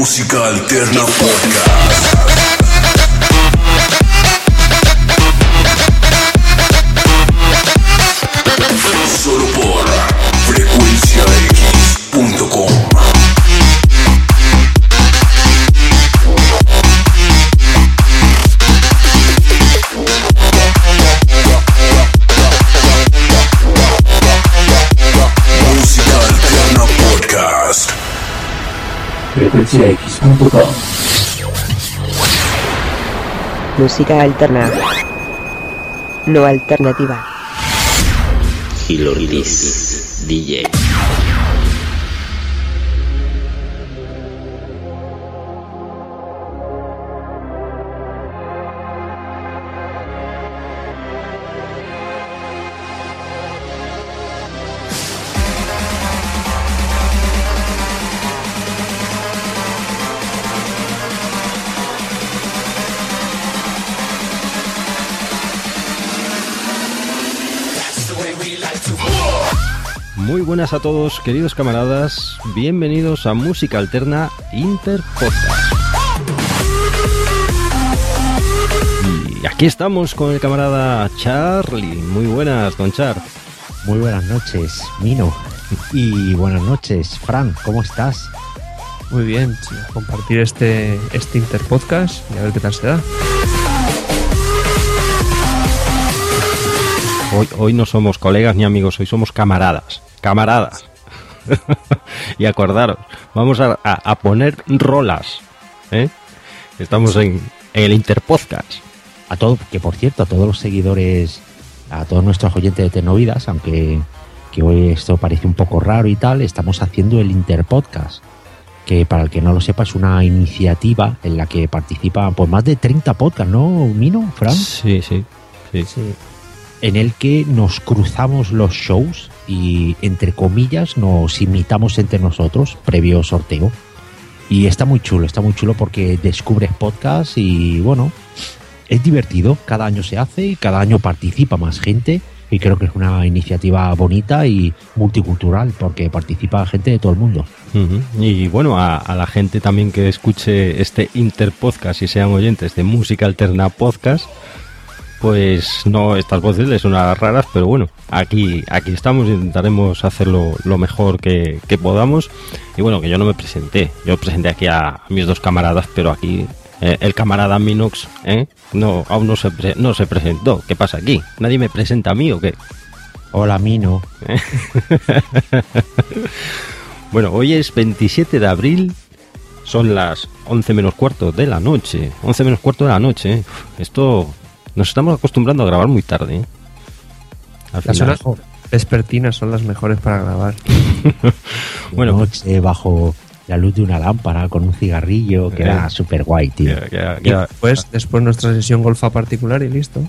Música Alterna Podcast. frecuenciax.com Música alterna. No alternativa. Giloris DJ. Buenas a todos, queridos camaradas. Bienvenidos a Música Alterna Inter Podcast. Y aquí estamos con el camarada Charlie. Muy buenas, don Char. Muy buenas noches, Mino. Y buenas noches, Fran, ¿cómo estás? Muy bien, compartir este, este interpodcast y a ver qué tal se da. Hoy, hoy no somos colegas ni amigos, hoy somos camaradas. Camaradas. y acordaros, vamos a, a- a poner rolas. ¿eh? Estamos en, en el Interpodcast. A todo, que por cierto, a todos los seguidores, a todos nuestros oyentes de Tecnovidas, aunque que hoy esto parece un poco raro y tal, estamos haciendo el Interpodcast, que para el que no lo sepa es una iniciativa en la que participan pues más de 30 podcasts, ¿no, Mino, Fran? Sí, sí. sí. en el que nos cruzamos los shows y entre comillas nos imitamos entre nosotros previo sorteo. Y está muy chulo, está muy chulo porque descubres podcast y bueno, es divertido, cada año se hace y cada año participa más gente y creo que es una iniciativa bonita y multicultural porque participa gente de todo el mundo. Y bueno, a, a la gente también que escuche este Interpodcast y sean oyentes de Música Alterna Podcast, pues no, estas voces les son raras, pero bueno, aquí, aquí estamos, intentaremos hacerlo lo mejor que, que podamos. Y bueno, que yo no me presenté, yo presenté aquí a mis dos camaradas, pero aquí eh, el camarada Minox ¿eh? no, aún no se, pre- no se presentó. ¿Qué pasa aquí? ¿Nadie me presenta a mí o qué? Hola Mino, Bueno, hoy es 27 de abril, son las 11 menos cuarto de la noche. 11 menos cuarto de la noche. ¿eh? Esto nos estamos acostumbrando a grabar muy tarde. ¿eh? Al Las final- horas vespertinas son las mejores para grabar. Bueno, bueno, noche bajo la luz de una lámpara con un cigarrillo que Eh. era súper guay, tío. que- después, después nuestra sesión golfa particular y listo.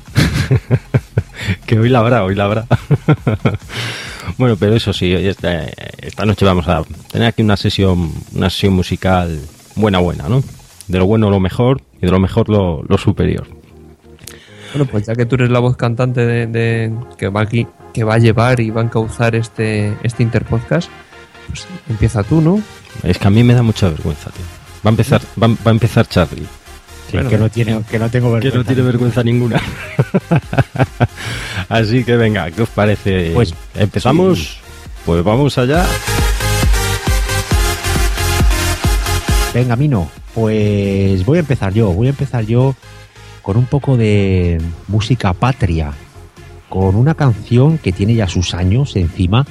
que hoy la habrá, hoy la habrá. bueno, pero eso sí, esta, esta noche vamos a tener aquí una sesión, una sesión musical buena, buena, ¿no? De lo bueno lo mejor y de lo mejor lo, lo superior. Bueno, pues ya que tú eres la voz cantante de, de- que va aquí, que va a llevar y va a encauzar este, este interpodcast, pues empieza tú, ¿no? Es que a mí me da mucha vergüenza, tío. Va a empezar, va, va a empezar Charlie. Sí, que, no tiene, que no tengo que vergüenza. no tiene vergüenza ninguna. Así que venga, ¿qué os parece? Pues, empezamos. Pues vamos allá. Venga, Mino, pues voy a empezar yo. Voy a empezar yo con un poco de música patria, con una canción que tiene ya sus años encima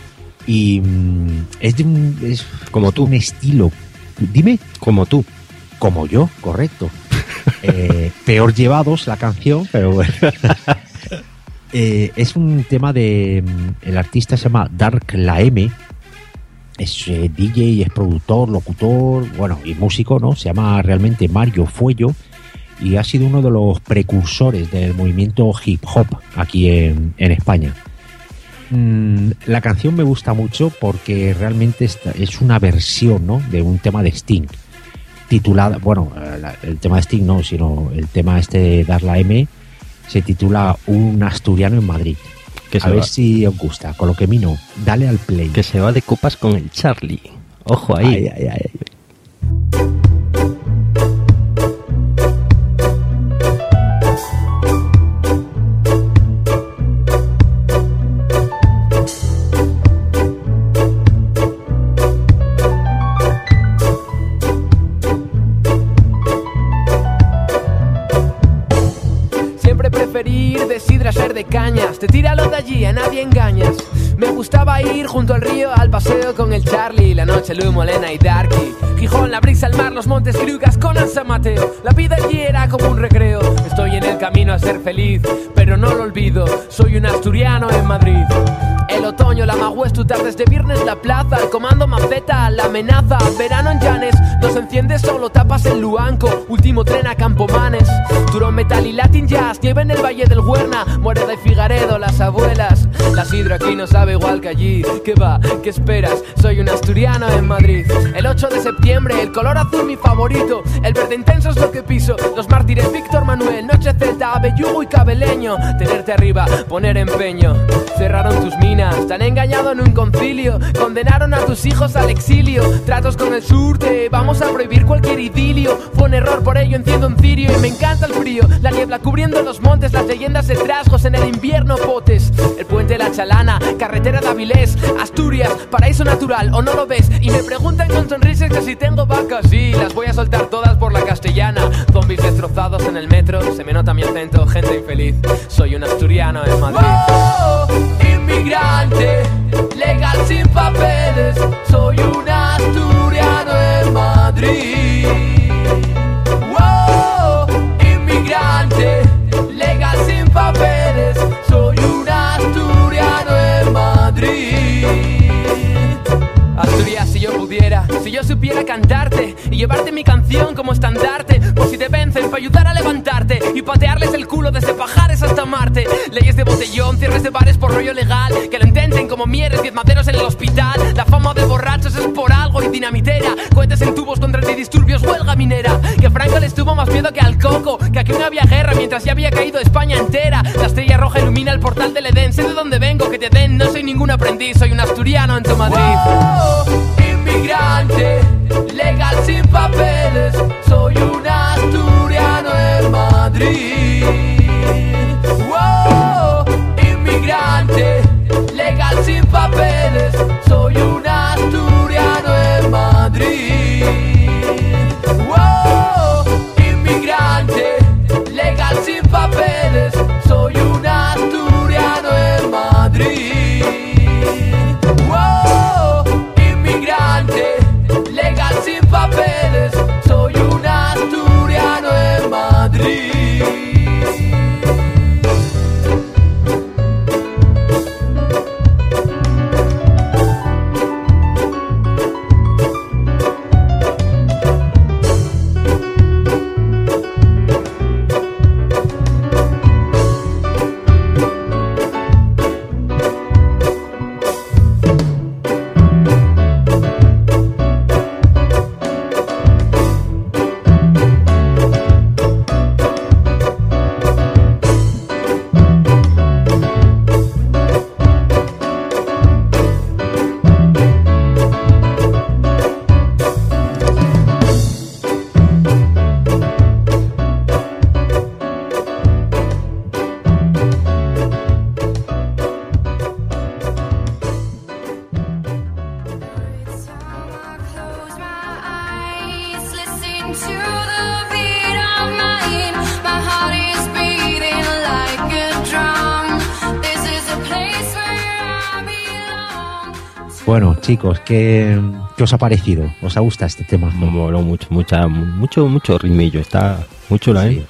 y mm, es de un, es Como tú. un estilo. Dime, Como tú. como yo, correcto. Eh, peor llevados la canción, pero bueno. Eh, es un tema de. mm, El artista se llama Dark La M. Es eh, DJ, es productor, locutor, bueno, y músico, ¿no? Se llama realmente Mario Fuello y ha sido uno de los precursores del movimiento hip hop aquí en, en España. Mm, la canción me gusta mucho porque realmente esta- es una versión, ¿no? De un tema de Sting titulada, bueno, eh, la- el tema de Sting no, sino el tema este de Dar la M se titula Un asturiano en Madrid. Que a ver va, si os gusta. Con lo que mino, dale al play. que se va de copas con el Charlie. Ojo ahí. Ay, ay, ay. Preferir de sidra ser de cañas. Te tira lo de allí, a nadie engañas. Me gustaba ir junto al río al paseo con el Charlie, la noche Lu Molena y Darky. Gijón, la brisa, el mar, los montes Grugas con San Mateo. La vida allí era como un recreo. Estoy en el camino a ser feliz, pero no lo olvido. Soy un asturiano en Madrid. El otoño, la magüestu, tardes de viernes, la plaza, el comando maceta, la amenaza, verano en Llanes, nos enciende solo, tapas en Luanco, último tren a Campomanes, Turón Metal y Latin Jazz, nieve en el Valle del Huerna, Moreda y Figaredo, las abuelas, la sidra aquí no sabe igual que allí, ¿qué va? ¿Qué esperas? Soy un asturiano en Madrid, el 8 de septiembre, el color azul mi favorito, el verde intenso es lo que piso, los mártires Víctor Manuel, Noche Celta, Abellugo y Cabeleño, tenerte arriba, poner empeño, cerraron tus minas, te han engañado en un concilio, condenaron a tus hijos al exilio, tratos con el surte, vamos a prohibir cualquier idilio, fue un error, por ello enciendo un cirio y me encanta el frío, la niebla cubriendo los montes, las leyendas de en el invierno potes, el puente La Chalana, carretera de Avilés, Asturias, paraíso natural, o no lo ves, y me preguntan con sonrisas que si tengo vacas, sí, las voy a soltar todas por la castellana, zombies destrozados en el metro, se me nota mi acento, gente infeliz, soy un asturiano en Madrid. inmigrante, legal sin papeles, soy un asturiano en Madrid. Wow, inmigrante, papeles, soy un asturiano en Madrid. Asturias, si yo pudiera, si yo supiera cantarte y llevarte mi canción como estandarte, por si te vencen, para ayudar a levantarte y patearles el culo desde pajares hasta Marte. Leyes de botellón, cierres de bares por rollo legal, que lo intenten como mieres, diez maderos en el hospital. La fama de borrachos es por algo y dinamitera, cohetes en tubos contra antidisturbios, huelga minera. Que Franco les tuvo más miedo que al coco, que aquí no había guerra mientras ya había caído España entera. La estrella roja ilumina el portal del Edén, sé de dónde vengo, que te den, no soy ningún aprendiz, soy un asturiano en tu Madrid. inmigrante, legal sin papeles, soy un asturiano en Madrid. Wow, inmigrante, legal sin papeles, soy un asturiano en Madrid. Wow, inmigrante, legal sin papeles, soy un asturiano en Madrid. Wow, legal sin papeles, soy un asturiano en Madrid. Chicos, ¿qué, qué os ha parecido? ¿Os ha gustado este tema? Me moló mucho, mucha, mucho, mucho rimillo. Está muy chula, ¿eh?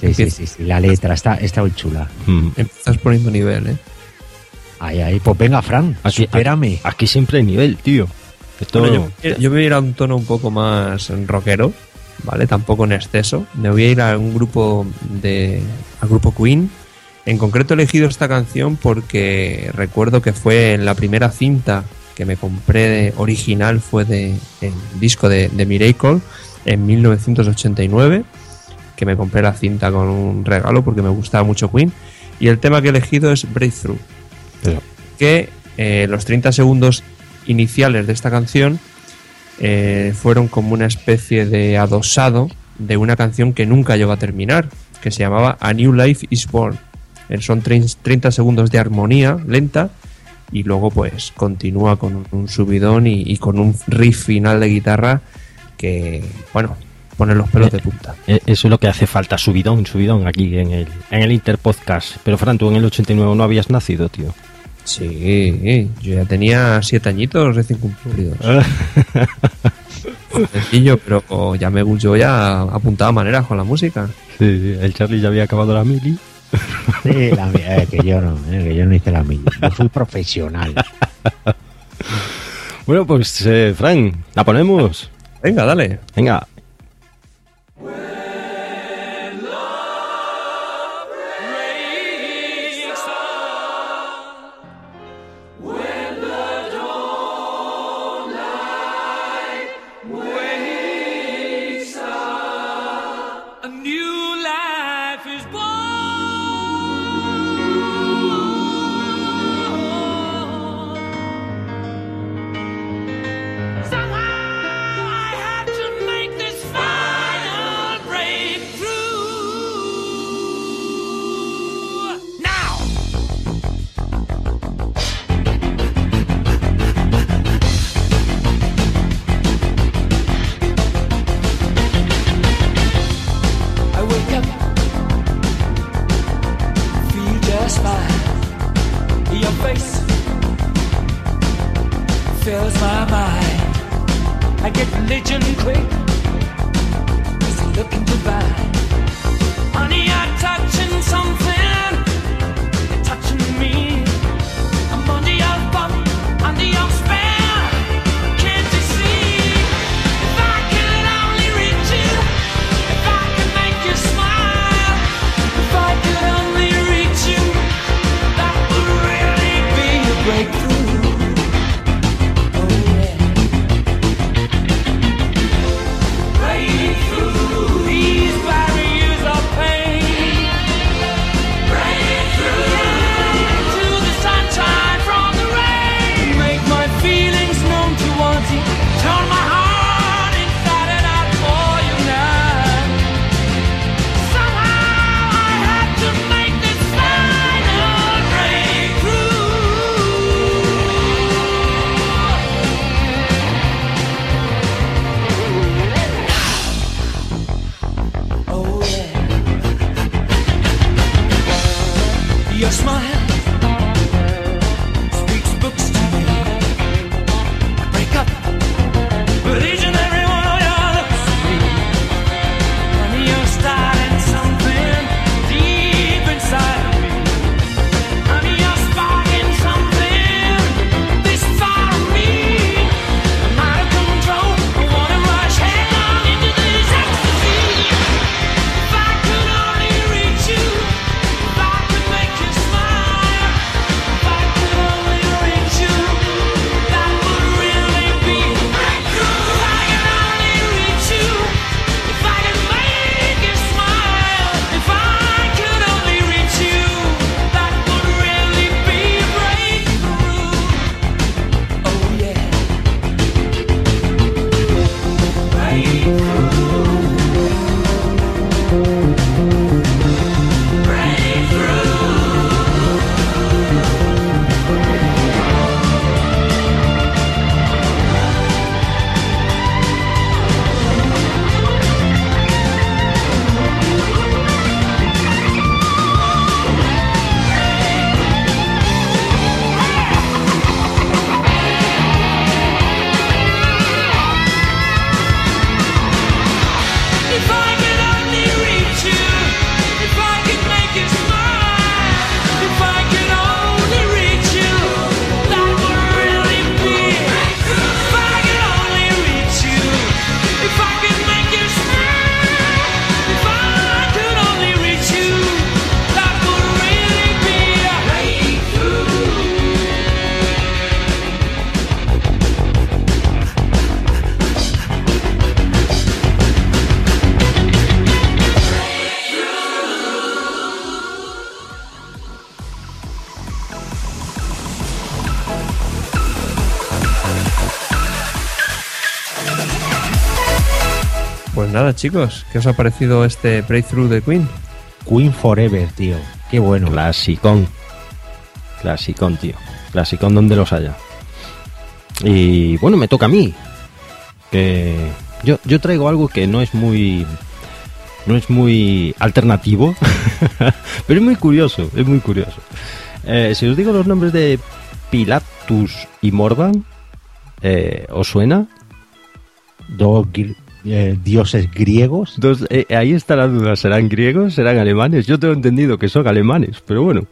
Sí, sí, sí, sí, La letra está, está muy chula. Mm. Estás poniendo nivel, ¿eh? Ay, ay, pues venga, Fran, Aquí, supérame. aquí siempre hay nivel, tío. Esto, Bueno, yo, yo me voy a ir a un tono un poco más rockero, ¿vale? Tampoco en exceso. Me voy a ir a un grupo de. al grupo Queen. En concreto he elegido esta canción porque recuerdo que fue en la primera cinta que me compré de- original, fue de el disco de, de Miracle en 1989, que me compré la cinta con un regalo porque me gustaba mucho Queen. Y el tema que he elegido es Breakthrough Pero- que eh, los 30 segundos iniciales de esta canción eh, fueron como una especie de adosado de una canción que nunca llegó a terminar, que se llamaba A New Life is Born. Eh, Son trein- 30 segundos de armonía lenta y luego pues continúa con un subidón y, con un riff final de guitarra que, bueno, pone los pelos de punta. Eh, eh, eso es lo que hace falta, subidón, subidón aquí en el, en el Interpodcast. Pero Fran, tú en el 89 no habías nacido, tío. Sí, yo ya tenía siete añitos recién cumplidos. Sencillo, pero ya me yo ya apuntaba maneras con la música. Sí, el Charlie ya había acabado la mili Sí, la mía, es que yo no, eh, que yo no hice la mía. Yo fui profesional. Bueno, pues, eh, Frank, la ponemos. Venga, dale. Venga. chicos, ¿qué os ha parecido este Breakthrough de Queen? Queen Forever, tío. Qué bueno. Clasicón. Clasicón, tío. Clasicón donde los haya. Y bueno, me toca a mí. Que yo, yo traigo algo que no es muy. No es muy alternativo, pero es muy curioso, es muy curioso. Eh, si os digo los nombres de Pilatus y Morgan, eh, ¿os suena? Dos, eh, dioses griegos. Dos- eh, ahí está la duda, ¿serán griegos? ¿Serán alemanes? Yo tengo entendido que son alemanes, pero bueno,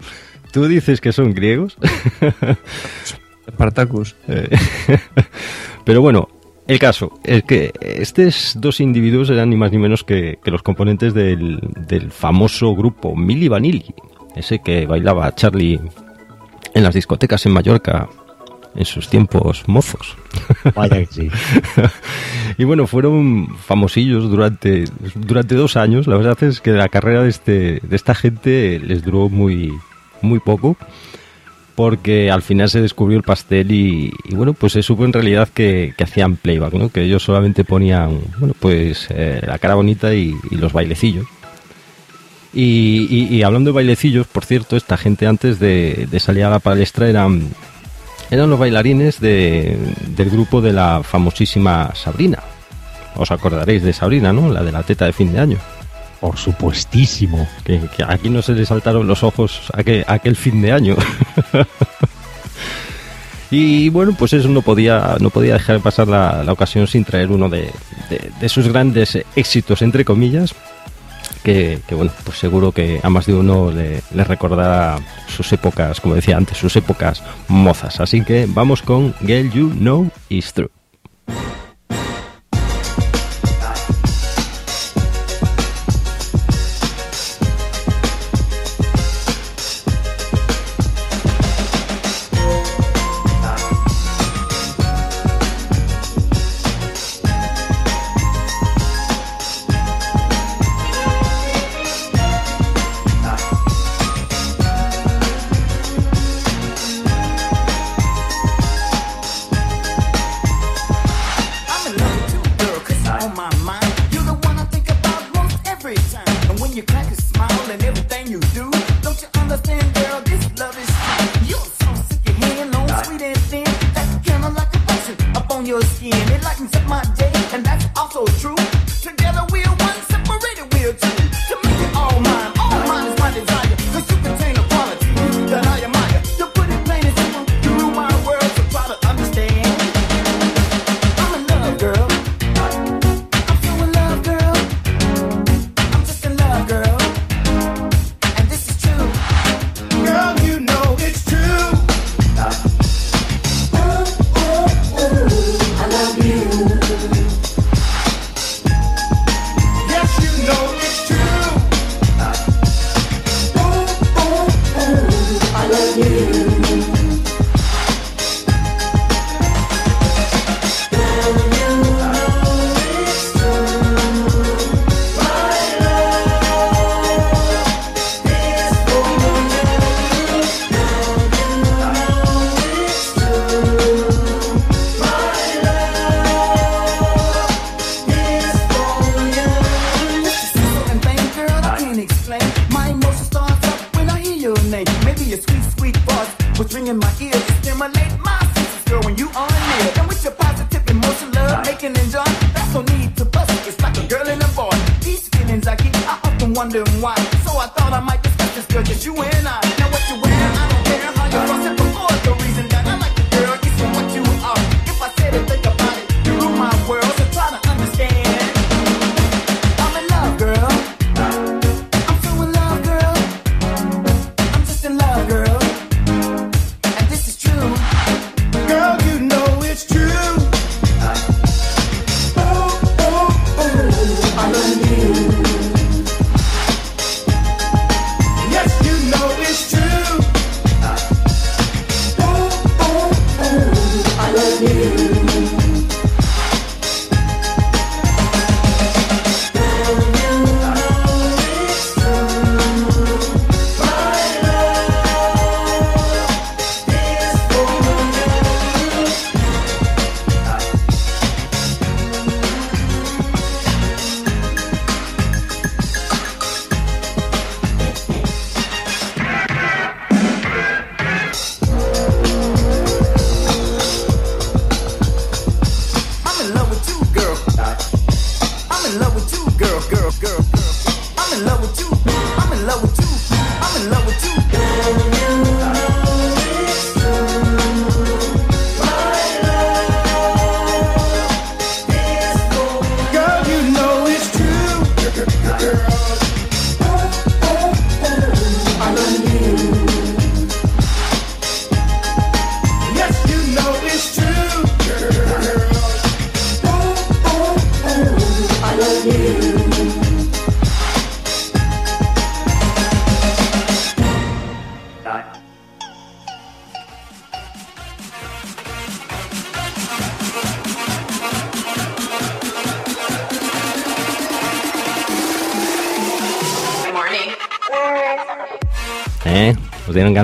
tú dices que son griegos. Spartacus. Eh, Pero bueno, el caso es que estos dos individuos eran ni más ni menos que, que los componentes del, del famoso grupo Milli Vanilli, ese que bailaba Charlie en las discotecas en Mallorca en sus tiempos mozos. Vaya que sí. Y bueno, fueron famosillos durante, durante dos años. La verdad es que la carrera de, este, de esta gente les duró muy, muy poco. Porque al final se descubrió el pastel y, y bueno, pues se supo en realidad que, que hacían playback, ¿no? Que ellos solamente ponían, bueno, pues eh, la cara bonita y, y los bailecillos. Y, hablando de bailecillos, por cierto, esta gente antes de, de salir a la palestra eran, eran los bailarines de- del grupo de la famosísima Sabrina. Os acordaréis de Sabrina, ¿no? La de la teta de fin de año. Por supuestísimo. Que, que aquí no se le saltaron los ojos aquel, aquel fin de año. y bueno, pues eso no podía, no podía dejar de pasar la, la ocasión sin traer uno de, de- de sus grandes éxitos, entre comillas. Que, bueno, pues seguro que a más de uno le, le recordará sus épocas, como decía antes, sus épocas mozas. Así que vamos con Girl You Know Is True.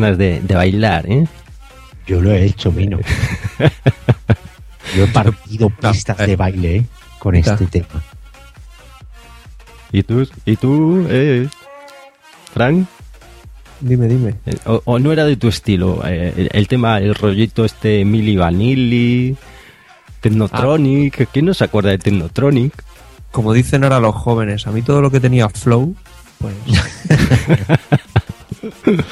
Ganas de, de bailar, ¿eh? Yo lo he hecho, Mino. Yo he partido pistas de baile ¿eh? con Está. este tema. ¿Y tú? ¿Y tú? Eh? ¿Frank? Dime, dime. Eh, O, o no era de tu estilo? Eh, el, el tema, el rollito este Mili Vanilli, Technotronic. ¿Quién no se acuerda de Technotronic? Como dicen ahora los jóvenes, a mí todo lo que tenía flow, pues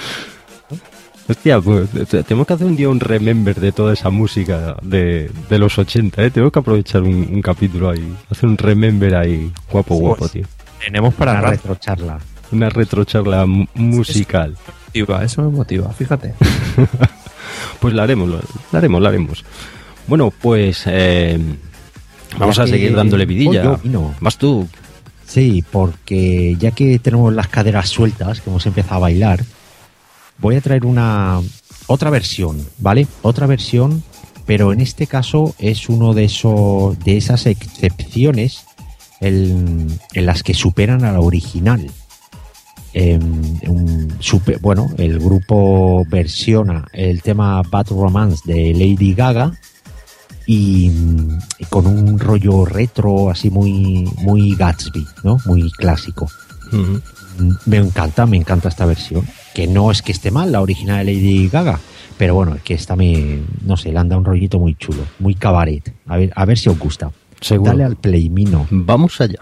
Hostia, pues te- tenemos que hacer un día un remember de toda esa música de, de los 80, ¿eh? Tenemos que aprovechar un, un capítulo ahí, hacer un remember ahí, guapo, Pues, guapo, tío. tenemos para Una retrocharla. Una retrocharla mu- musical. Motiva, Eso me motiva, fíjate. Pues la haremos, la haremos, la haremos. Bueno, pues eh, vamos Ya a que seguir dándole vidilla. Vas tú. Sí, porque ya que tenemos las caderas sueltas, que hemos empezado a bailar, voy a traer una otra versión, ¿vale? Otra versión, pero en este caso es uno de esos de esas excepciones en, en las que superan a la original. Em, un super- bueno, el grupo versiona el tema Bad Romance de Lady Gaga y, y con un rollo retro así muy muy Gatsby, ¿no? Muy clásico. Mm, Me encanta, me encanta esta versión, que no es que esté mal la original de Lady Gaga, pero bueno, es que esta me no sé, le anda un rollito muy chulo, muy cabaret. A ver, a ver si os gusta. Seguro. Dale al play, Mino. Vamos allá.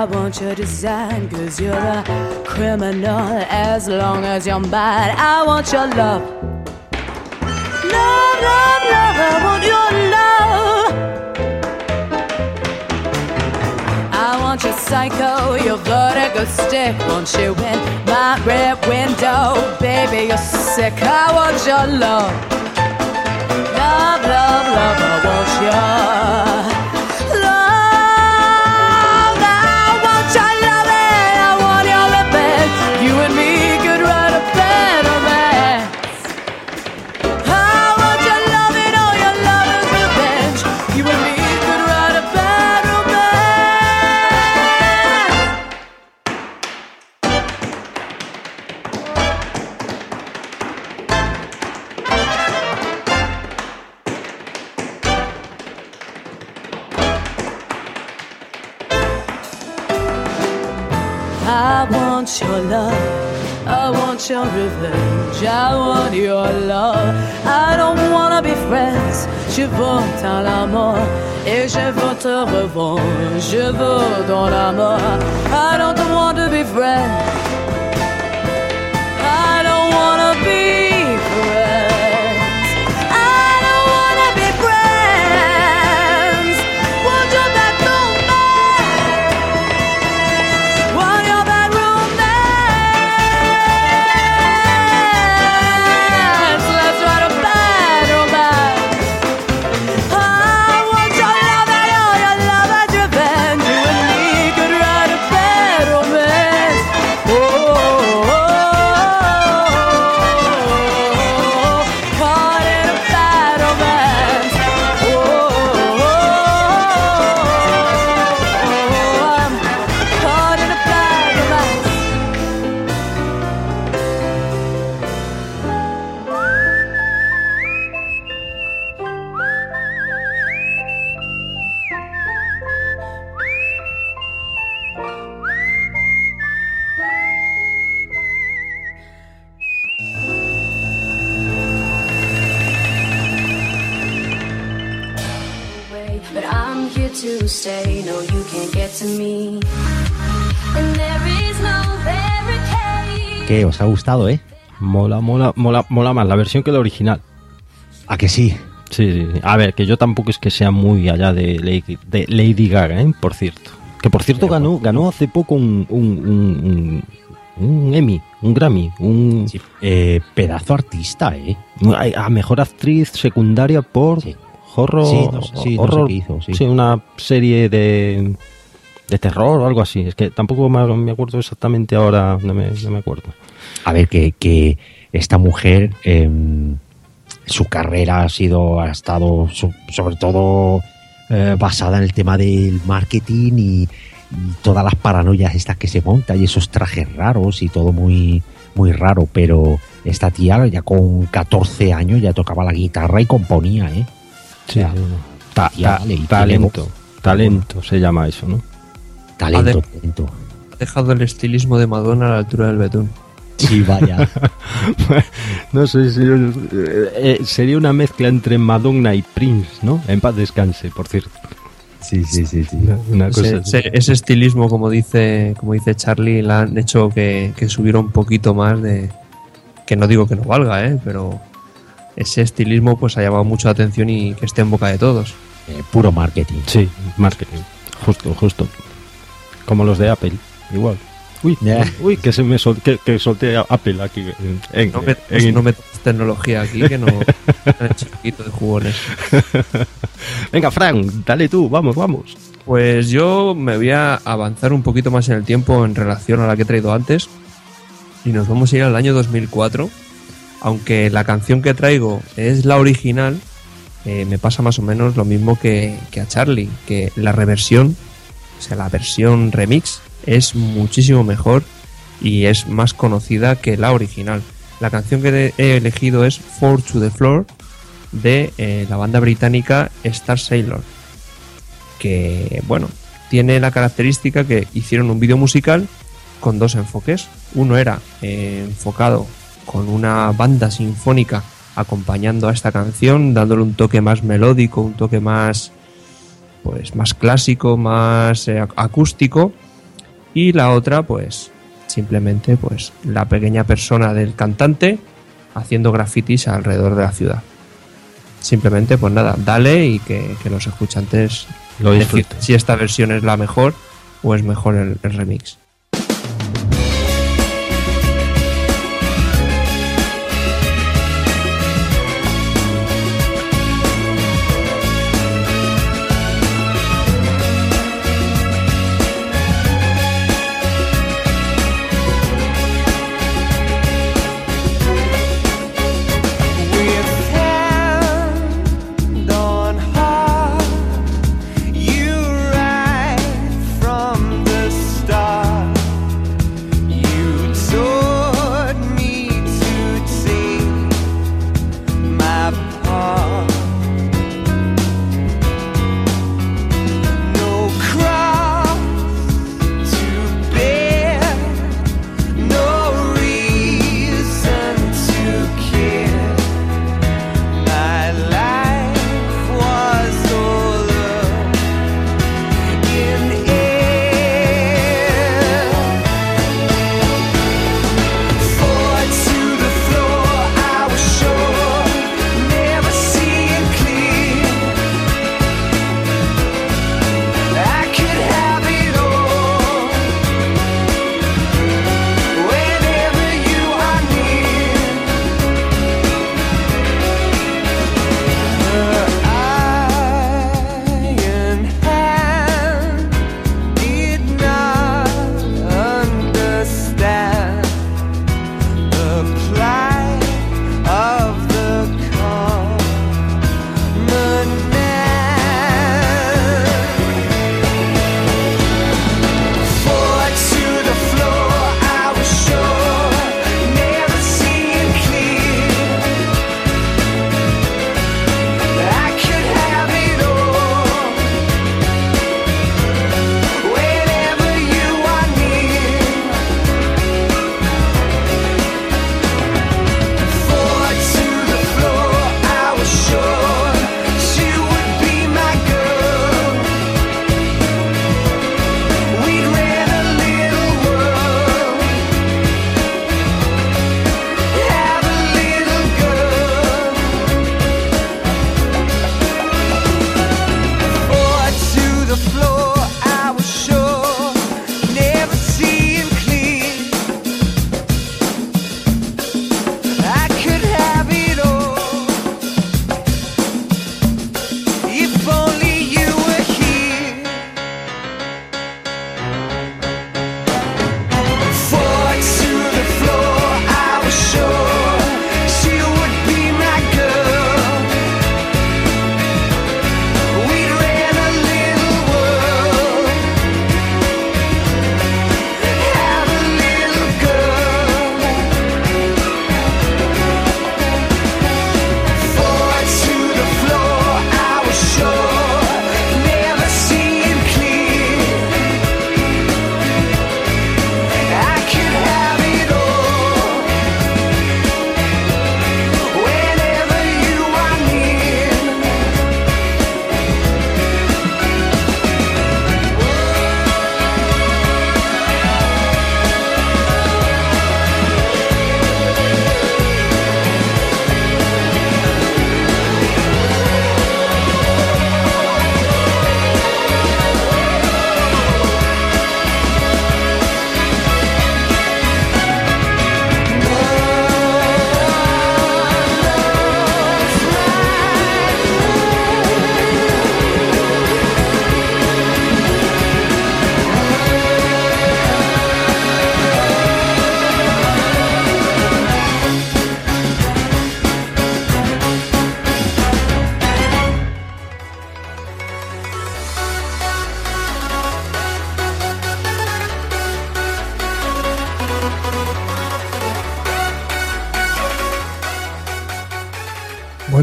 I want your design, cause you're a criminal as long as you're mine. I want your love. Love, love, love, I want your love. I want your psycho, your vertigo stick. Want you in my rear window, baby, you're sick. I want your love. Love, love, love, I want your I want your love. I don't wanna be friends. Je veux dans la mort. Et je veux te revoir. Je veux dans la mort. I don't want to be friends. ¿Qué? ¿Os ha gustado, eh? Mola, mola, mola, mola más la versión que la original. ¿A que sí? Sí, sí, sí. A ver, que yo tampoco es que sea muy allá de Lady, de Lady Gaga, ¿eh? Por cierto. Que por cierto ganó, ganó hace poco un, un, un, Emmy, un Grammy, un Eh, pedazo artista, ¿eh? a a mejor actriz secundaria por Sí. horror, Sí, no sé- sí, no sé horror- qué hizo, sí. una serie de de terror o algo así. Es que tampoco me, acuerdo exactamente ahora, no me, no me acuerdo. A ver, que, que esta mujer, em, su carrera ha sido, ha estado so- sobre todo eh, basada en el tema del marketing y, y todas las paranoias estas que se monta y esos trajes raros y todo muy, muy raro, pero esta tía ya con 14 años ya tocaba la guitarra y componía, ¿eh? Sí. Ta- ta- talento, talento se llama eso, ¿no? Talento, Ade- talento. Ha dejado el estilismo de Madonna a la altura del betún. Sí, vaya. no sé si eh, eh, sería una mezcla entre Madonna y Prince, ¿no? En paz descanse, por cierto. Sí, sí, sí, sí. Una, una cosa Ese, así. ese- ese estilismo, como dice, como dice Charlie, la han hecho que, que subiera un poquito más de. Que no digo que no valga, ¿eh? pero ese estilismo pues ha llamado mucho la atención y que esté en boca de todos. Eh, puro marketing. Sí, marketing. Justo, justo. Como los de Apple, igual. Uy, Ya. uy, que se me sol, que, que solté Apple aquí en, No, me, en- no metas tecnología aquí que no poquito de jugones. Venga, Frank, dale tú, vamos, vamos. Pues yo me voy a avanzar un poquito más en el tiempo en relación a la que he traído antes. Y nos vamos a ir al año 2004. Aunque la canción que traigo es la original, eh, me pasa más o menos lo mismo que, que a Charlie. Que la reversión, o sea, la versión remix, es muchísimo mejor y es más conocida que la original. La canción que he elegido es Four to the Floor de eh, la banda británica Star Sailor que bueno, tiene la característica que hicieron un vídeo musical con dos enfoques. Uno era eh, enfocado con una banda sinfónica acompañando a esta canción, dándole un toque más melódico, un toque más pues más clásico, más eh, ac- acústico y la otra pues simplemente pues la pequeña persona del cantante haciendo grafitis alrededor de la ciudad. Simplemente pues nada, dale y que, que los escuchantes Lo decir disfrutes. si esta versión es la mejor o es mejor el, el remix.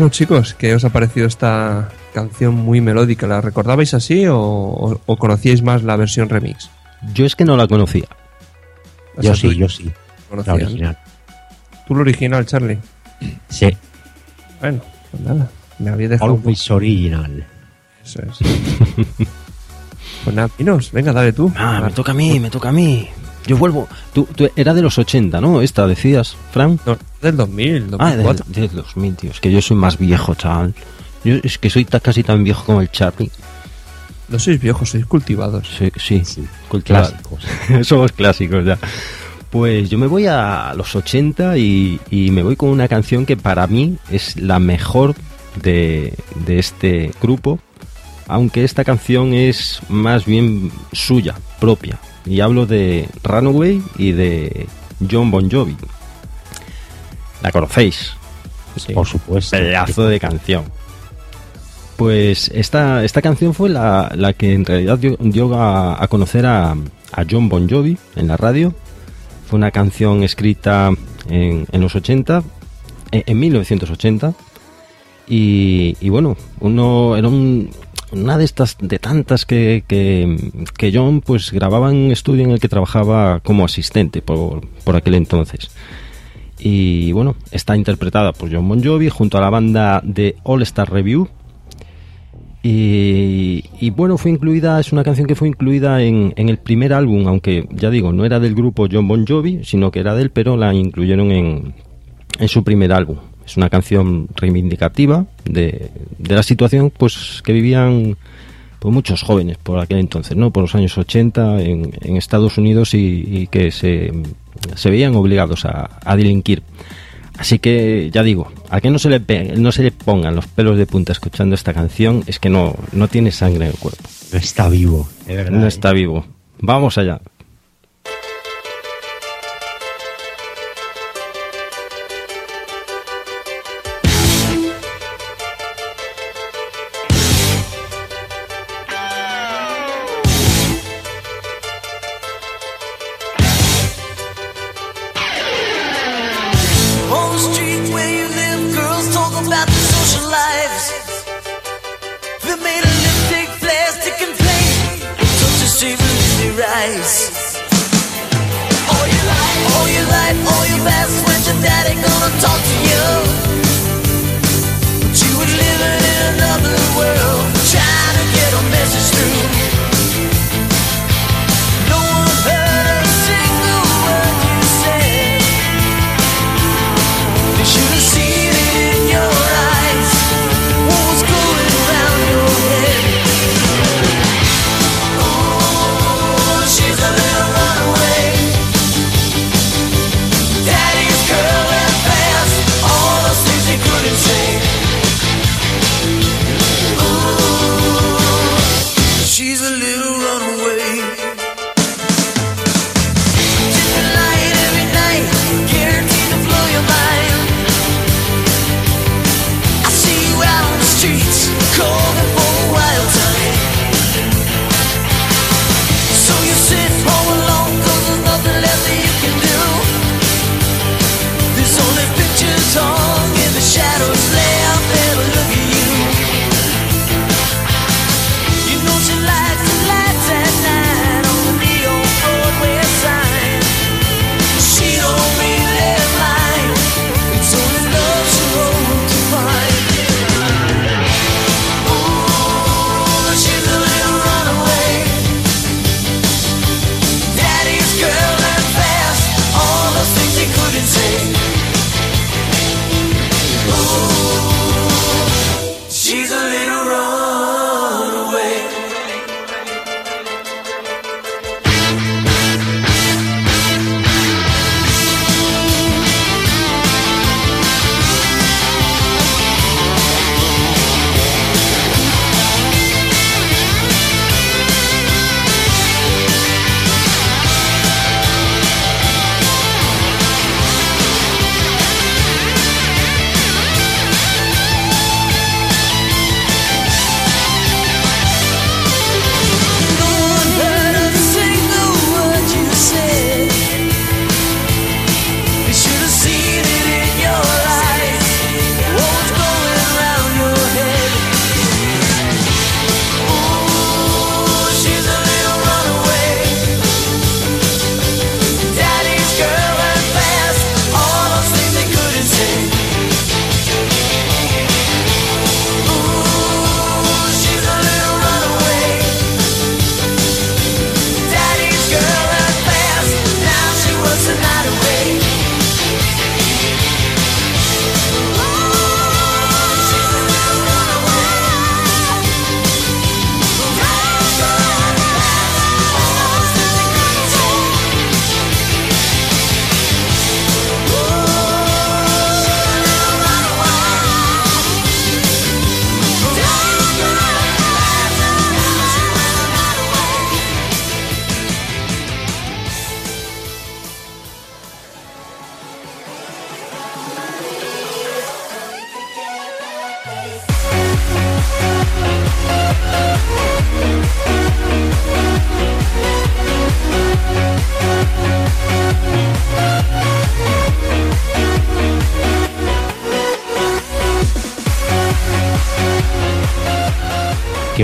Bueno, chicos, ¿qué os ha parecido esta canción muy melódica? ¿La recordabais así o, o- o conocíais más la versión remix? Yo es que no la conocía. O Yo sea, sí, yo sí. La original. ¿Tú lo original, Charlie? Sí. Bueno, pues nada. Me había dejado. Always original. Eso es. pues nada, Pinos, venga, dale tú. Ah, me toca a mí, me toca a mí. Yo vuelvo. Tú, tú- era de los 80, ¿no? Esta decías, Fran. No, del 2000, Ah, del, 2004. del 2000, tío. Es que yo soy más viejo, chaval. Yo es que soy casi tan viejo como el Charlie. No sois viejos, sois cultivados. Sí, sí. Clásicos. Somos clásicos ya. Pues yo me voy a los 80 y, y me voy con una canción que para mí es la mejor de, de este grupo, aunque esta canción es más bien suya, propia. Y hablo de Runaway y de John Bon Jovi. La conocéis, Por supuesto. pedazo de canción. Pues esta, esta canción fue la, la que en realidad dio, dio a, a conocer a, a John Bon Jovi en la radio. Fue una canción escrita en, en los 80, en, en 1980. Y, y bueno, uno era un- una de estas, de tantas que, que, que John pues grababa en un estudio en el que trabajaba como asistente por, por aquel entonces. Y bueno, está interpretada por John Bon Jovi junto a la banda de All Star Review. Y, bueno, fue incluida, es una canción que fue incluida en, en el primer álbum, aunque ya digo, no era del grupo John Bon Jovi, sino que era de él, pero la incluyeron en, en su primer álbum. Es una canción reivindicativa de, de la situación pues que vivían pues, muchos jóvenes por aquel entonces, ¿no? Por los años 80 en, en Estados Unidos y, y que se, se veían obligados a, a delinquir. Así que ya digo, a que no se le pe- no se le pongan los pelos de punta escuchando esta canción es que no, no tiene sangre en el cuerpo, No está vivo. Es verdad. no ¿eh? está vivo. Vamos allá.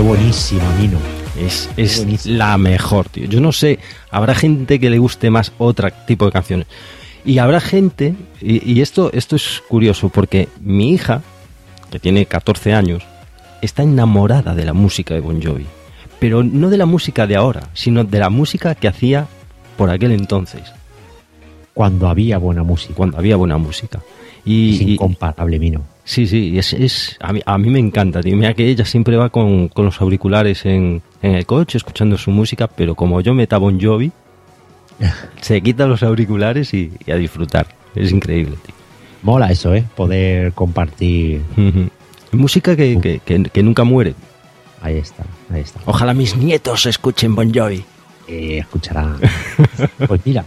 Qué buenísimo, Nino. Es, es la mejor, tío. Yo no sé, habrá gente que le guste más otro tipo de canciones. Y habrá gente, y, y esto, esto es curioso, porque mi hija, que tiene 14 años, está enamorada de la música de Bon Jovi. Pero no de la música de ahora, sino de la música que hacía por aquel entonces, Cuando había buena música. cuando había buena música. Y, es incomparable, Mino. Sí, sí, es, es a, mí, a mí me encanta, tío. Mira que ella siempre va con, con los auriculares en, en el coche escuchando su música, pero como yo meta Bon Jovi, se quita los auriculares y, y a disfrutar. Es increíble, tío. Mola eso, ¿eh? Poder compartir. Música que, que, que- que nunca muere. Ahí está, ahí está. Ojalá mis nietos escuchen Bon Jovi. Eh, escuchará. pues mira,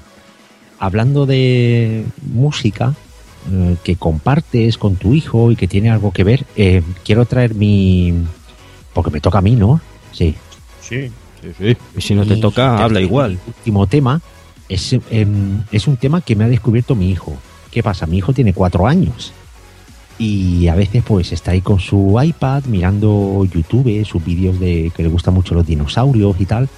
hablando de música eh, que compartes con tu hijo y que tiene algo que ver, eh, quiero traer mi. Porque me toca a mí, ¿no? Sí. Sí. Sí, sí. Y si no te toca, habla igual. Último tema es, em, es un tema que me ha descubierto mi hijo. ¿Qué pasa? Mi hijo tiene cuatro años y a veces pues está ahí con su iPad mirando YouTube, sus vídeos de que le gustan mucho los dinosaurios y tal.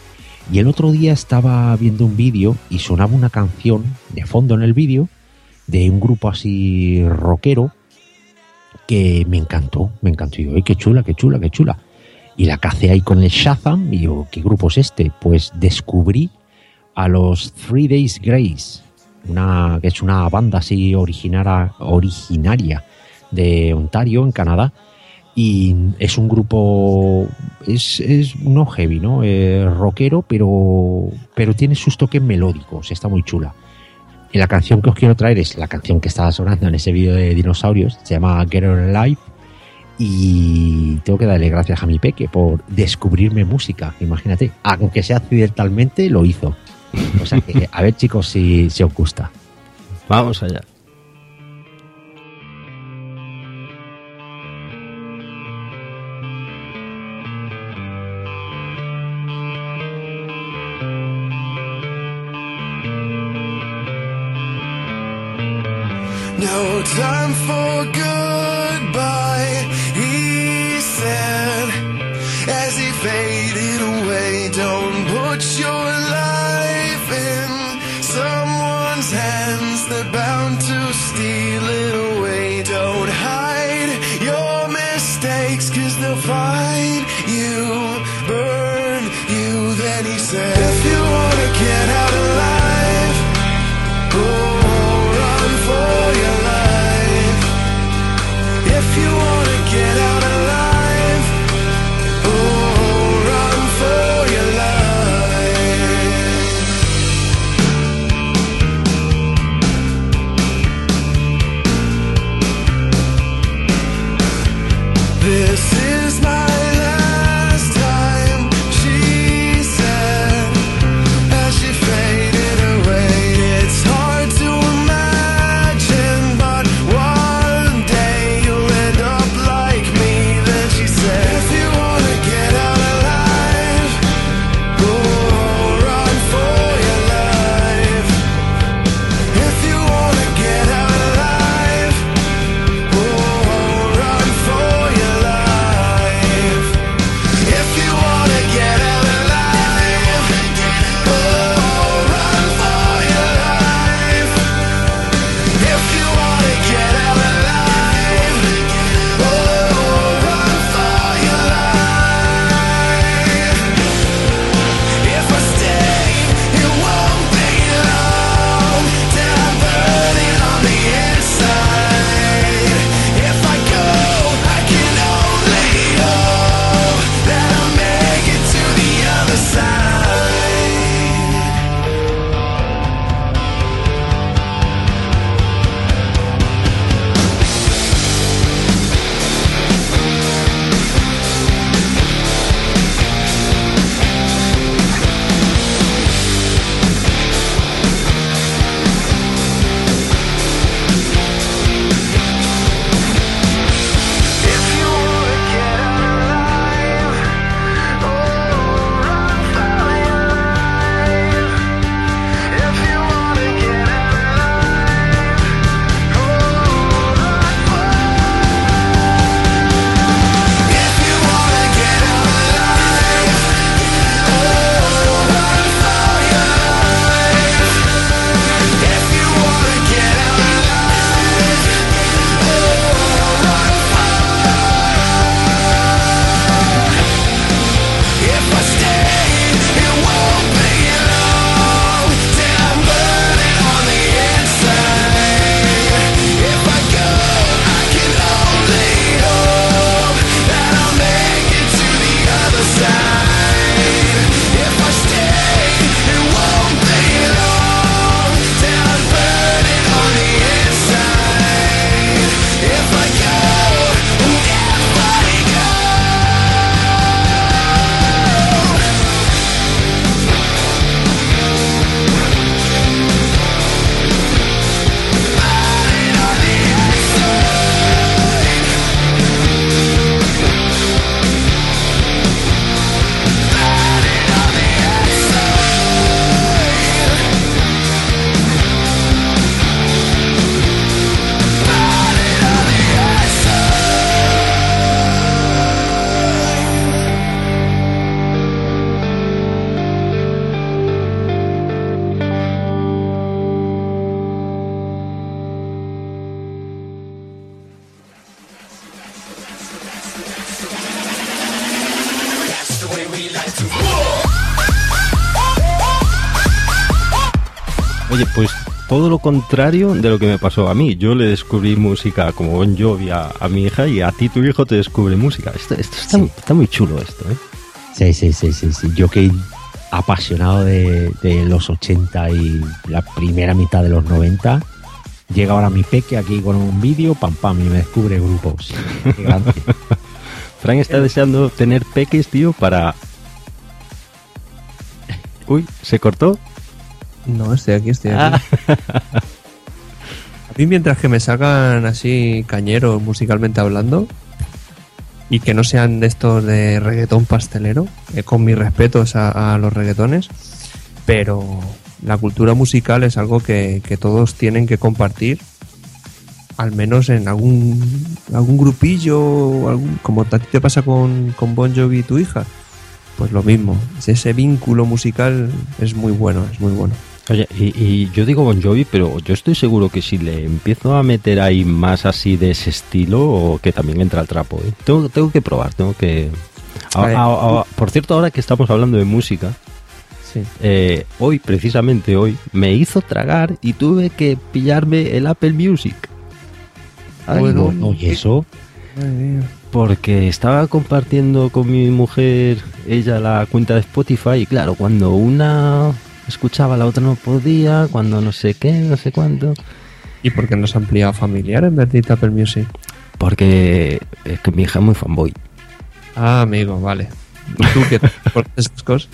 Y el otro día estaba viendo un vídeo y sonaba una canción de fondo en el vídeo de un grupo así rockero que me encantó, me encantó. Y digo, "Ay, qué chula, qué chula, qué chula. Y la cacé ahí con el Shazam y digo, ¿qué grupo es este? Pues descubrí a los Three Days Grace, una, que es una banda así originaria, originaria de Ontario, en Canadá. Y es un grupo, es, es no heavy, ¿no? Eh, rockero, pero, pero tiene sus toques melódicos, está muy chula. Y la canción que os quiero traer es la canción que estaba sonando en ese vídeo de dinosaurios, se llama Get Her Alive. Y tengo que darle gracias a mi peque por descubrirme música, imagínate. Aunque sea accidentalmente, lo hizo. O sea que, a ver chicos si, si os gusta. Vamos allá. Todo lo contrario de lo que me pasó a mí. Yo le descubrí música como Bon Jovi a, a mi hija y a ti tu hijo te descubre música. Esto, esto está, está muy chulo esto, ¿eh? Sí, sí, sí, sí, sí. Yo que apasionado de, de los 80 y la primera mitad de los 90, llega ahora mi peque aquí con un vídeo, pam, pam, y me descubre grupos. Frank está deseando tener peques, tío, para... Uy, ¿se cortó? No, estoy aquí, estoy aquí. Ah. A mí mientras que me sacan así cañeros musicalmente hablando y que no sean de estos de reggaetón pastelero, eh, con mis respetos a, a los reggaetones, pero la cultura musical es algo que, que todos tienen que compartir, al menos en algún, algún grupillo, algún, como a ti te pasa con, con Bon Jovi y tu hija. Pues lo mismo, ese vínculo musical es muy bueno, es muy bueno. Oye, y, y yo digo Bon Jovi, pero yo estoy seguro que si le empiezo a meter ahí más así de ese estilo, o que también entra al trapo. ¿eh? Tengo, tengo que probar, tengo que... A- A ver. a- a- por cierto, ahora que estamos hablando de música, Sí. eh, hoy, precisamente hoy, me hizo tragar y tuve que pillarme el Apple Music. Ay, Bueno, no, Oye, eso, porque estaba compartiendo con mi mujer ella la cuenta de Spotify y claro, cuando una escuchaba la otra no podía, cuando no sé qué, no sé cuánto. ¿Y por qué no se ha ampliado familiar en vez de Apple Music? Porque es que mi hija es muy fanboy. Ah, amigo, vale. ¿Y tú qué por esas cosas?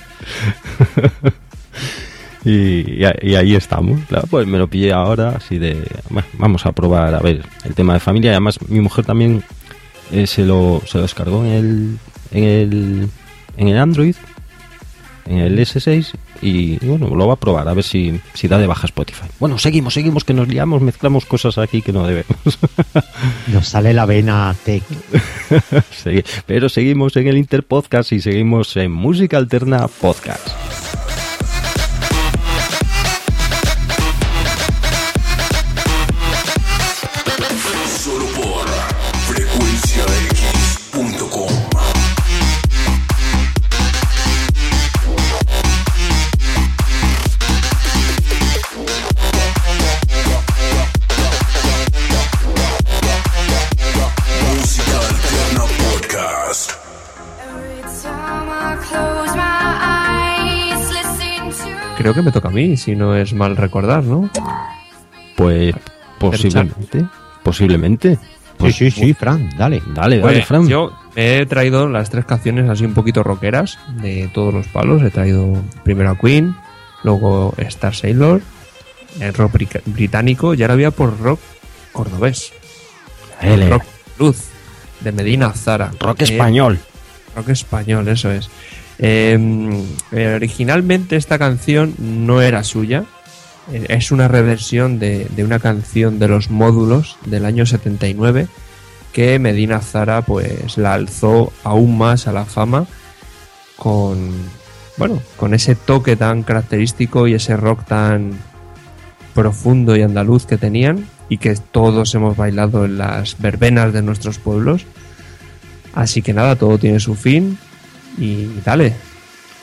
Y, ahí estamos. Claro, pues me lo pillé ahora, así de. bueno, vamos a probar a ver el tema de familia. Y además, mi mujer también eh, se, lo, se lo descargó en el, en el, en el Android, en el S6. Y bueno, lo va a probar a ver si, si da de baja Spotify. Bueno, seguimos, seguimos, que nos liamos, mezclamos cosas aquí que no debemos. nos sale la vena tech. Sí, Pero seguimos en el Interpodcast y seguimos en Música Alterna Podcast. Creo que me toca a mí, si no es mal recordar, ¿no? Pues posiblemente, posiblemente. Pues, sí, sí, sí, Fran, dale. Dale, dale, Fran. yo me he traído las tres canciones así un poquito rockeras de todos los palos. He traído primero a Queen, luego Star Sailor, el rock bri- británico y ahora voy a por rock cordobés. Ele. Rock Luz, de Medina Zara. Rock Eh, español. Rock español, eso es. Eh, eh, originalmente esta canción no era suya. Eh, Es una reversión de, de una canción de los módulos del año 79 que Medina Zara pues la alzó aún más a la fama con bueno, con ese toque tan característico y ese rock tan profundo y andaluz que tenían y que todos hemos bailado en las verbenas de nuestros pueblos. Así que nada, todo tiene su fin y dale.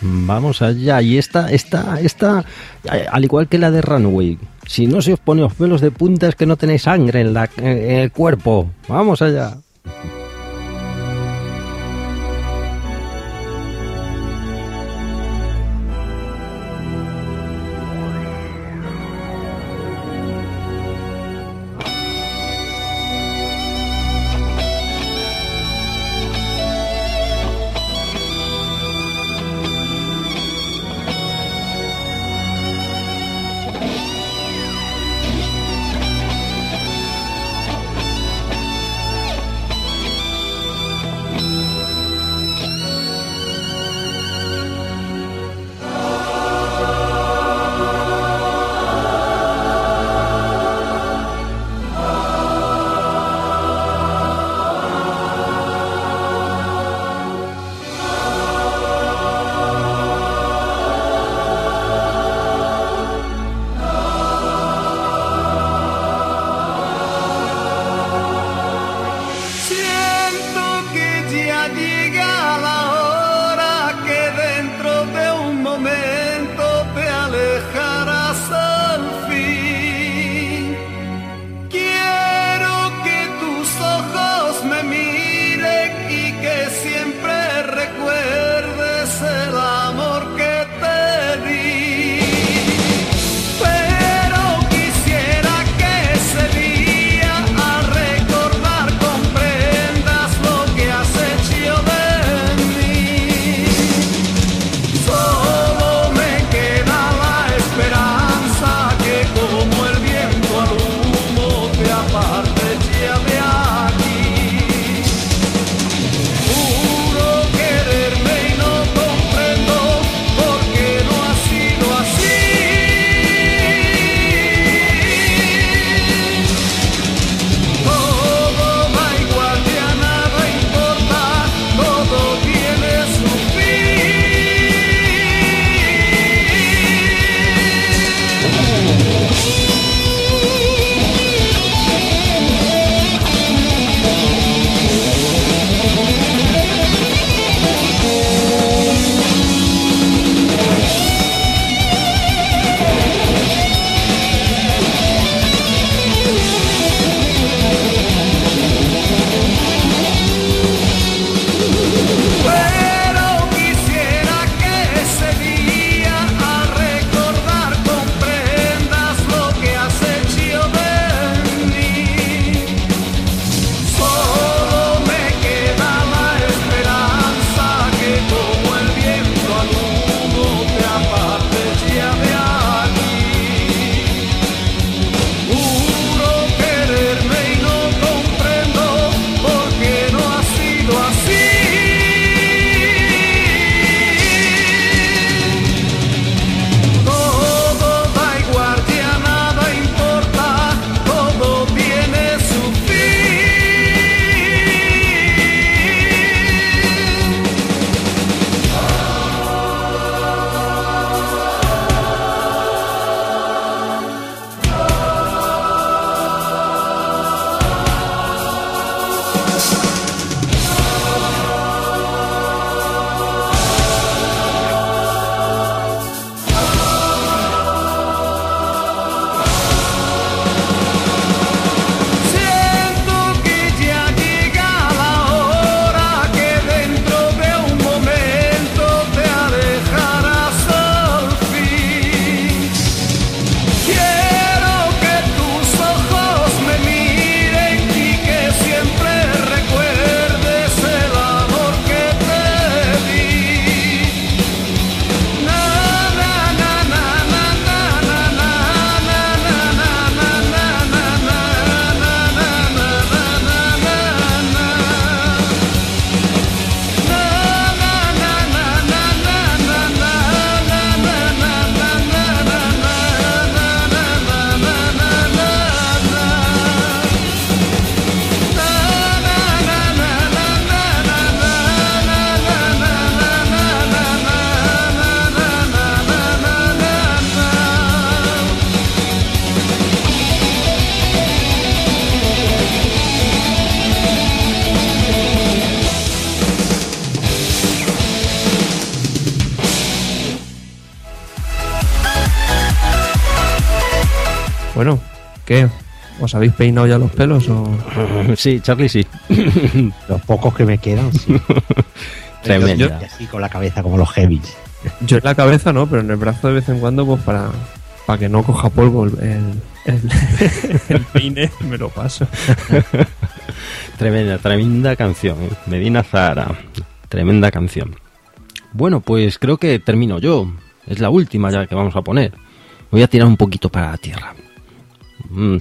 Vamos allá. Y esta, esta, esta, eh, al igual que la de Runway, si no se os pone los pelos de punta es que no tenéis sangre en, la, en el cuerpo. Vamos allá. ¿Os habéis peinado ya los pelos o...? Sí, Charlie sí. Los pocos que me quedan, sí. Tremenda. Y así con la cabeza como los heavies. Yo en la cabeza no, pero en el brazo de vez en cuando, pues para, para que no coja polvo el, el, el- el peine, me lo paso. Tremenda, tremenda canción. ¿eh? Medina Zahara. Tremenda canción. Bueno, pues creo que termino yo. Es la última ya que vamos a poner. Voy a tirar un poquito para la tierra. Mm.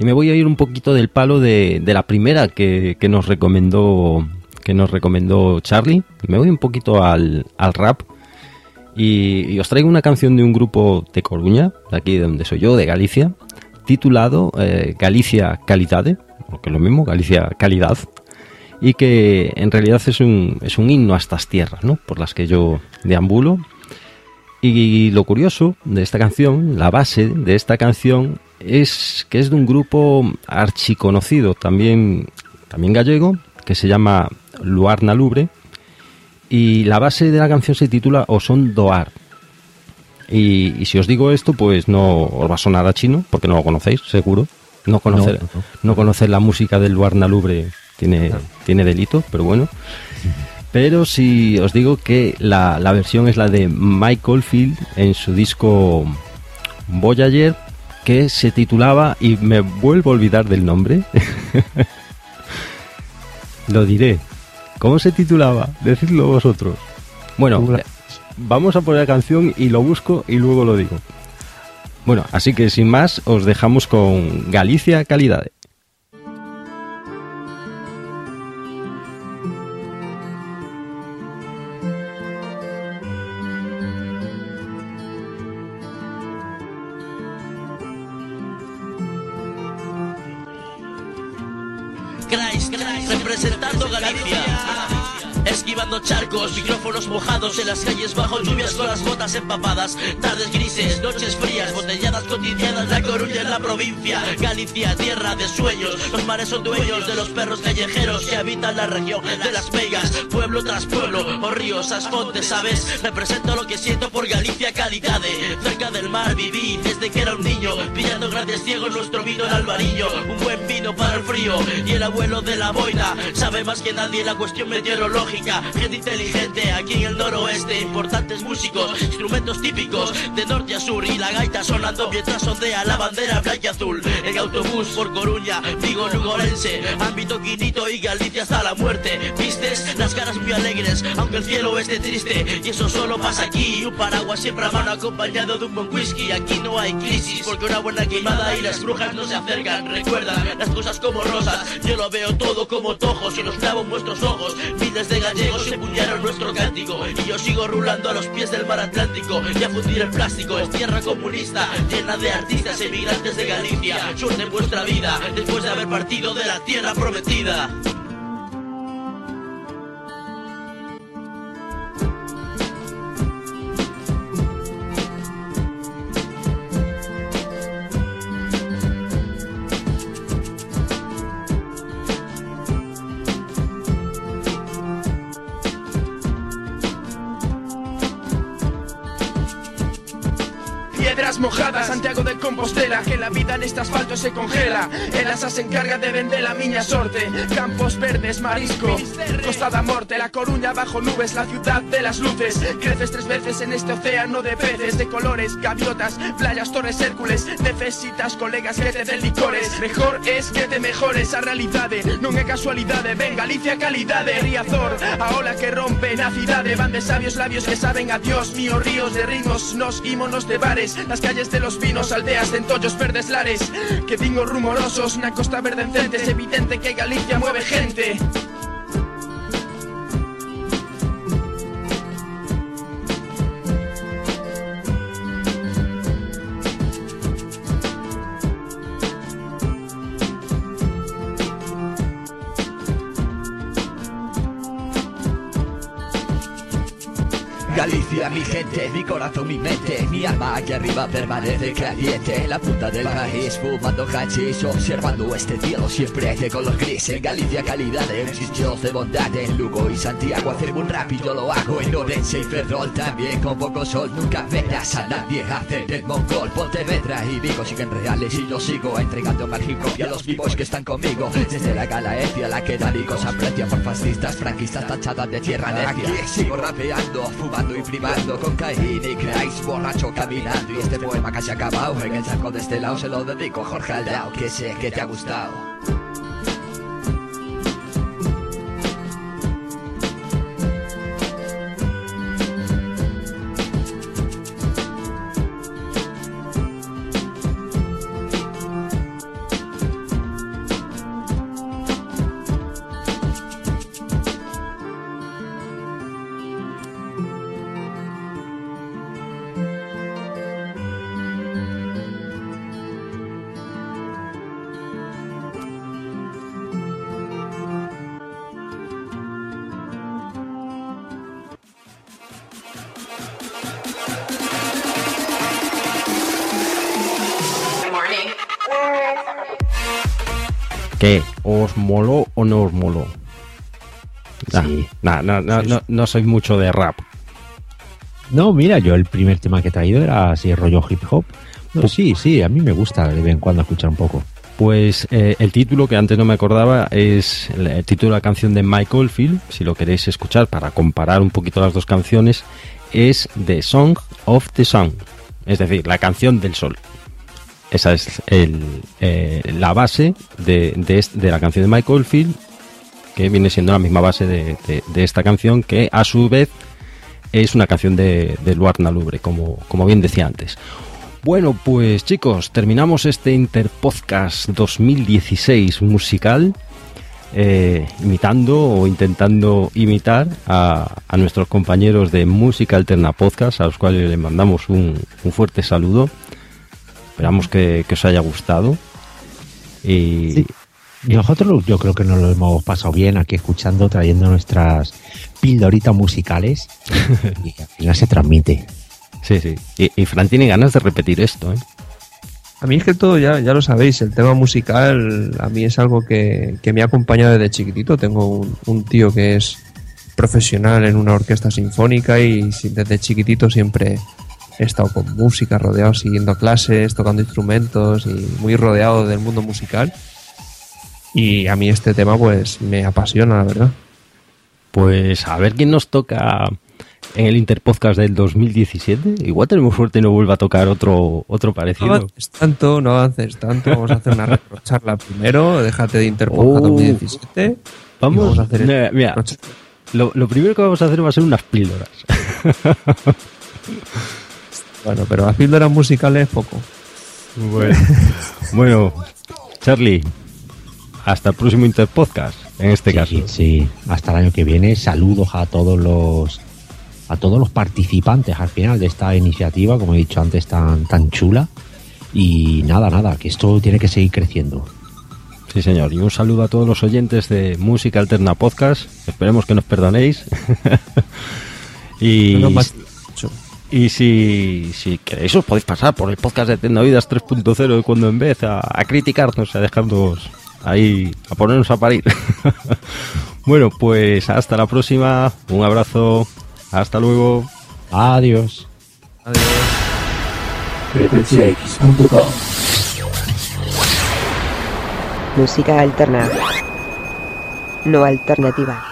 Y me voy a ir un poquito del palo de, de la primera que, que nos recomendó que nos recomendó Charlie. Me voy un poquito al, al rap. Y, os traigo una canción de un grupo de Coruña, de aquí de donde soy yo, de Galicia, titulado eh, Galicia Calidade, o que es lo mismo, Galicia Calidad, y que en realidad es un, es un himno a estas tierras, ¿no? Por las que yo deambulo. Y lo curioso de esta canción, la base de esta canción, es que es de un grupo archiconocido, también, también gallego, que se llama Luarna Lubre, y la base de la canción se titula O son Doar. Y, y si os digo esto, pues no os va a sonar a chino, porque no lo conocéis, seguro. No conocer, No, no, no conocer la música del Luarna Lubre tiene, tiene delito, pero bueno. Pero si os digo que la, la versión es la de Michael Field en su disco Voyager, que se titulaba, y me vuelvo a olvidar del nombre, lo diré. ¿Cómo se titulaba? Decidlo vosotros. Bueno, vamos a poner la canción y lo busco y luego lo digo. Bueno, así que sin más, os dejamos con Galicia Calidad. Mojados en las calles bajo lluvias con las botas empapadas. Tardes grises, noches frías, botelladas cotidianas, la Coruña en la provincia. Galicia, tierra de sueños. Los mares son dueños de los perros callejeros que habitan la región de las Vegas. Pueblo tras pueblo, o ríos, asfontes, ¿sabes? Represento lo que siento por Galicia calidade. Cerca del mar viví desde que era un niño, pillando grandes ciegos nuestro vino en alvarillo. Un buen vino para el frío y el abuelo de la boina sabe más que nadie la cuestión meteorológica. Gente inteligente aquí en el noroeste, importantes músicos, instrumentos típicos de norte a sur y la gaita sonando mientras ondea la bandera blanca azul. El autobús por Coruña, Vigo, Lugorense, ámbito Quinito y Galicia hasta la muerte. Las caras muy alegres, aunque el cielo esté triste y eso solo pasa aquí. Un paraguas siempre a mano acompañado de un buen whisky. Aquí no hay crisis porque una buena queimada y las brujas no se acercan. Recuerdan las cosas como rosas, yo lo veo todo como tojos y los clavo en vuestros ojos. Miles de gallegos empuñaron nuestro cántico y yo sigo rulando a los pies del mar Atlántico y a fundir el plástico. Es tierra comunista llena de artistas emigrantes de Galicia. Suerte vuestra vida después de haber partido de la tierra prometida. Compostela Que la vida en este asfalto se congela. El asa se encarga de vender la miña sorte. Campos verdes, marisco Costa da Morte, La Coruña bajo nubes La ciudad de las luces. Creces tres veces en este océano de peces De colores, gaviotas, playas, torres, Hércules. Necesitas colegas que te den licores. Mejor es que te mejores a realidade Non é casualidade, ven Galicia calidade. Riazor, a ola que rompe na cidade. Van de sabios labios que saben a Dios. Míos ríos de ritmos, nos ímonos de bares. Las calles de los pinos, aldeas de entollos verdes lares Que dingo rumorosos na costa verde encente Es evidente que Galicia mueve gente Mi gente, mi corazón, mi mente, mi alma aquí arriba permanece caliente. En la punta del país, fumando hachís, observando este cielo siempre de color gris. En Galicia, calidad en sitios de bondad. En Lugo y Santiago, hacemos un rap lo hago. En Orense y Ferrol también, con poco sol, nunca verás a nadie hacer el mongol. Pontevedra y Vigo siguen reales y yo sigo entregando mágico y a los vivos que están conmigo. Desde la Galaecia, la que Danicos aprecia por fascistas, franquistas tachadas de tierra. Aquí sigo rapeando, fumando y con Caín y Christ, borracho caminando. Y este poema casi acabado en el saco de este lado se lo dedico Jorge Aldao, que sé que te ha gustado. Moló o no os moló? Nah, nah, nah, no, no soy mucho de rap. No, mira, yo el primer tema que he traído era así rollo hip hop. No, sí, sí, a mí me gusta de vez en cuando escuchar un poco. Pues eh, el título que antes no me acordaba es el, el título de la canción de Michael Field, si lo queréis escuchar para comparar un poquito las dos canciones, es The Song of the Sun, es decir, la canción del sol. Esa es eh, la base de, de, la canción de Michael Field, que viene siendo la misma base de, de- esta canción, que a su vez es una canción de, de Luarna Lubre, como, como bien decía antes. Bueno, pues chicos, terminamos este Interpodcast 2016 musical, eh, imitando o intentando imitar a, a nuestros compañeros de Música Alterna Podcast, a los cuales les mandamos un, un fuerte saludo. Esperamos que, que os haya gustado. Y, Y nosotros yo creo que nos lo hemos pasado bien aquí escuchando, trayendo nuestras pildoritas musicales y al final se transmite. Sí, sí. Y, y Fran tiene ganas de repetir esto, ¿eh? A mí es que todo, ya, ya lo sabéis, el tema musical a mí es algo que, que me ha acompañado desde chiquitito. Tengo un, un tío que es profesional en una orquesta sinfónica y desde chiquitito siempre he estado con música, rodeado, siguiendo clases, tocando instrumentos y muy rodeado del mundo musical. Y a mí este tema pues me apasiona, la verdad. Pues a ver quién nos toca en el Interpodcast del 2017. Igual tenemos suerte y no vuelva a tocar otro, otro No parecido. avances tanto, no avances tanto. Vamos a hacer una retrocharla primero. Déjate de Interpodcast Oh. 2017. y Vamos, a hacer mira, mira, lo, lo primero que vamos a hacer va a ser unas píldoras. Bueno, pero las píldoras musicales poco. Bueno, bueno, Charlie, hasta el próximo Interpodcast, en este caso. Sí, hasta el año que viene. Saludos a todos los a todos los participantes al final de esta iniciativa, como he dicho antes, tan, tan chula. Y nada, nada, que esto tiene que seguir creciendo. Sí, señor. Y un saludo a todos los oyentes de Música Alterna Podcast. Esperemos que nos perdonéis. y, No y si, si queréis, os podéis pasar por el podcast de Tecnovidas 3.0 de cuando en vez a, a criticarnos, a dejarnos ahí, a ponernos a parir. bueno, pues hasta la próxima. Un abrazo. Hasta luego. Adiós. frecuenciax.com Música alterna. No alternativa.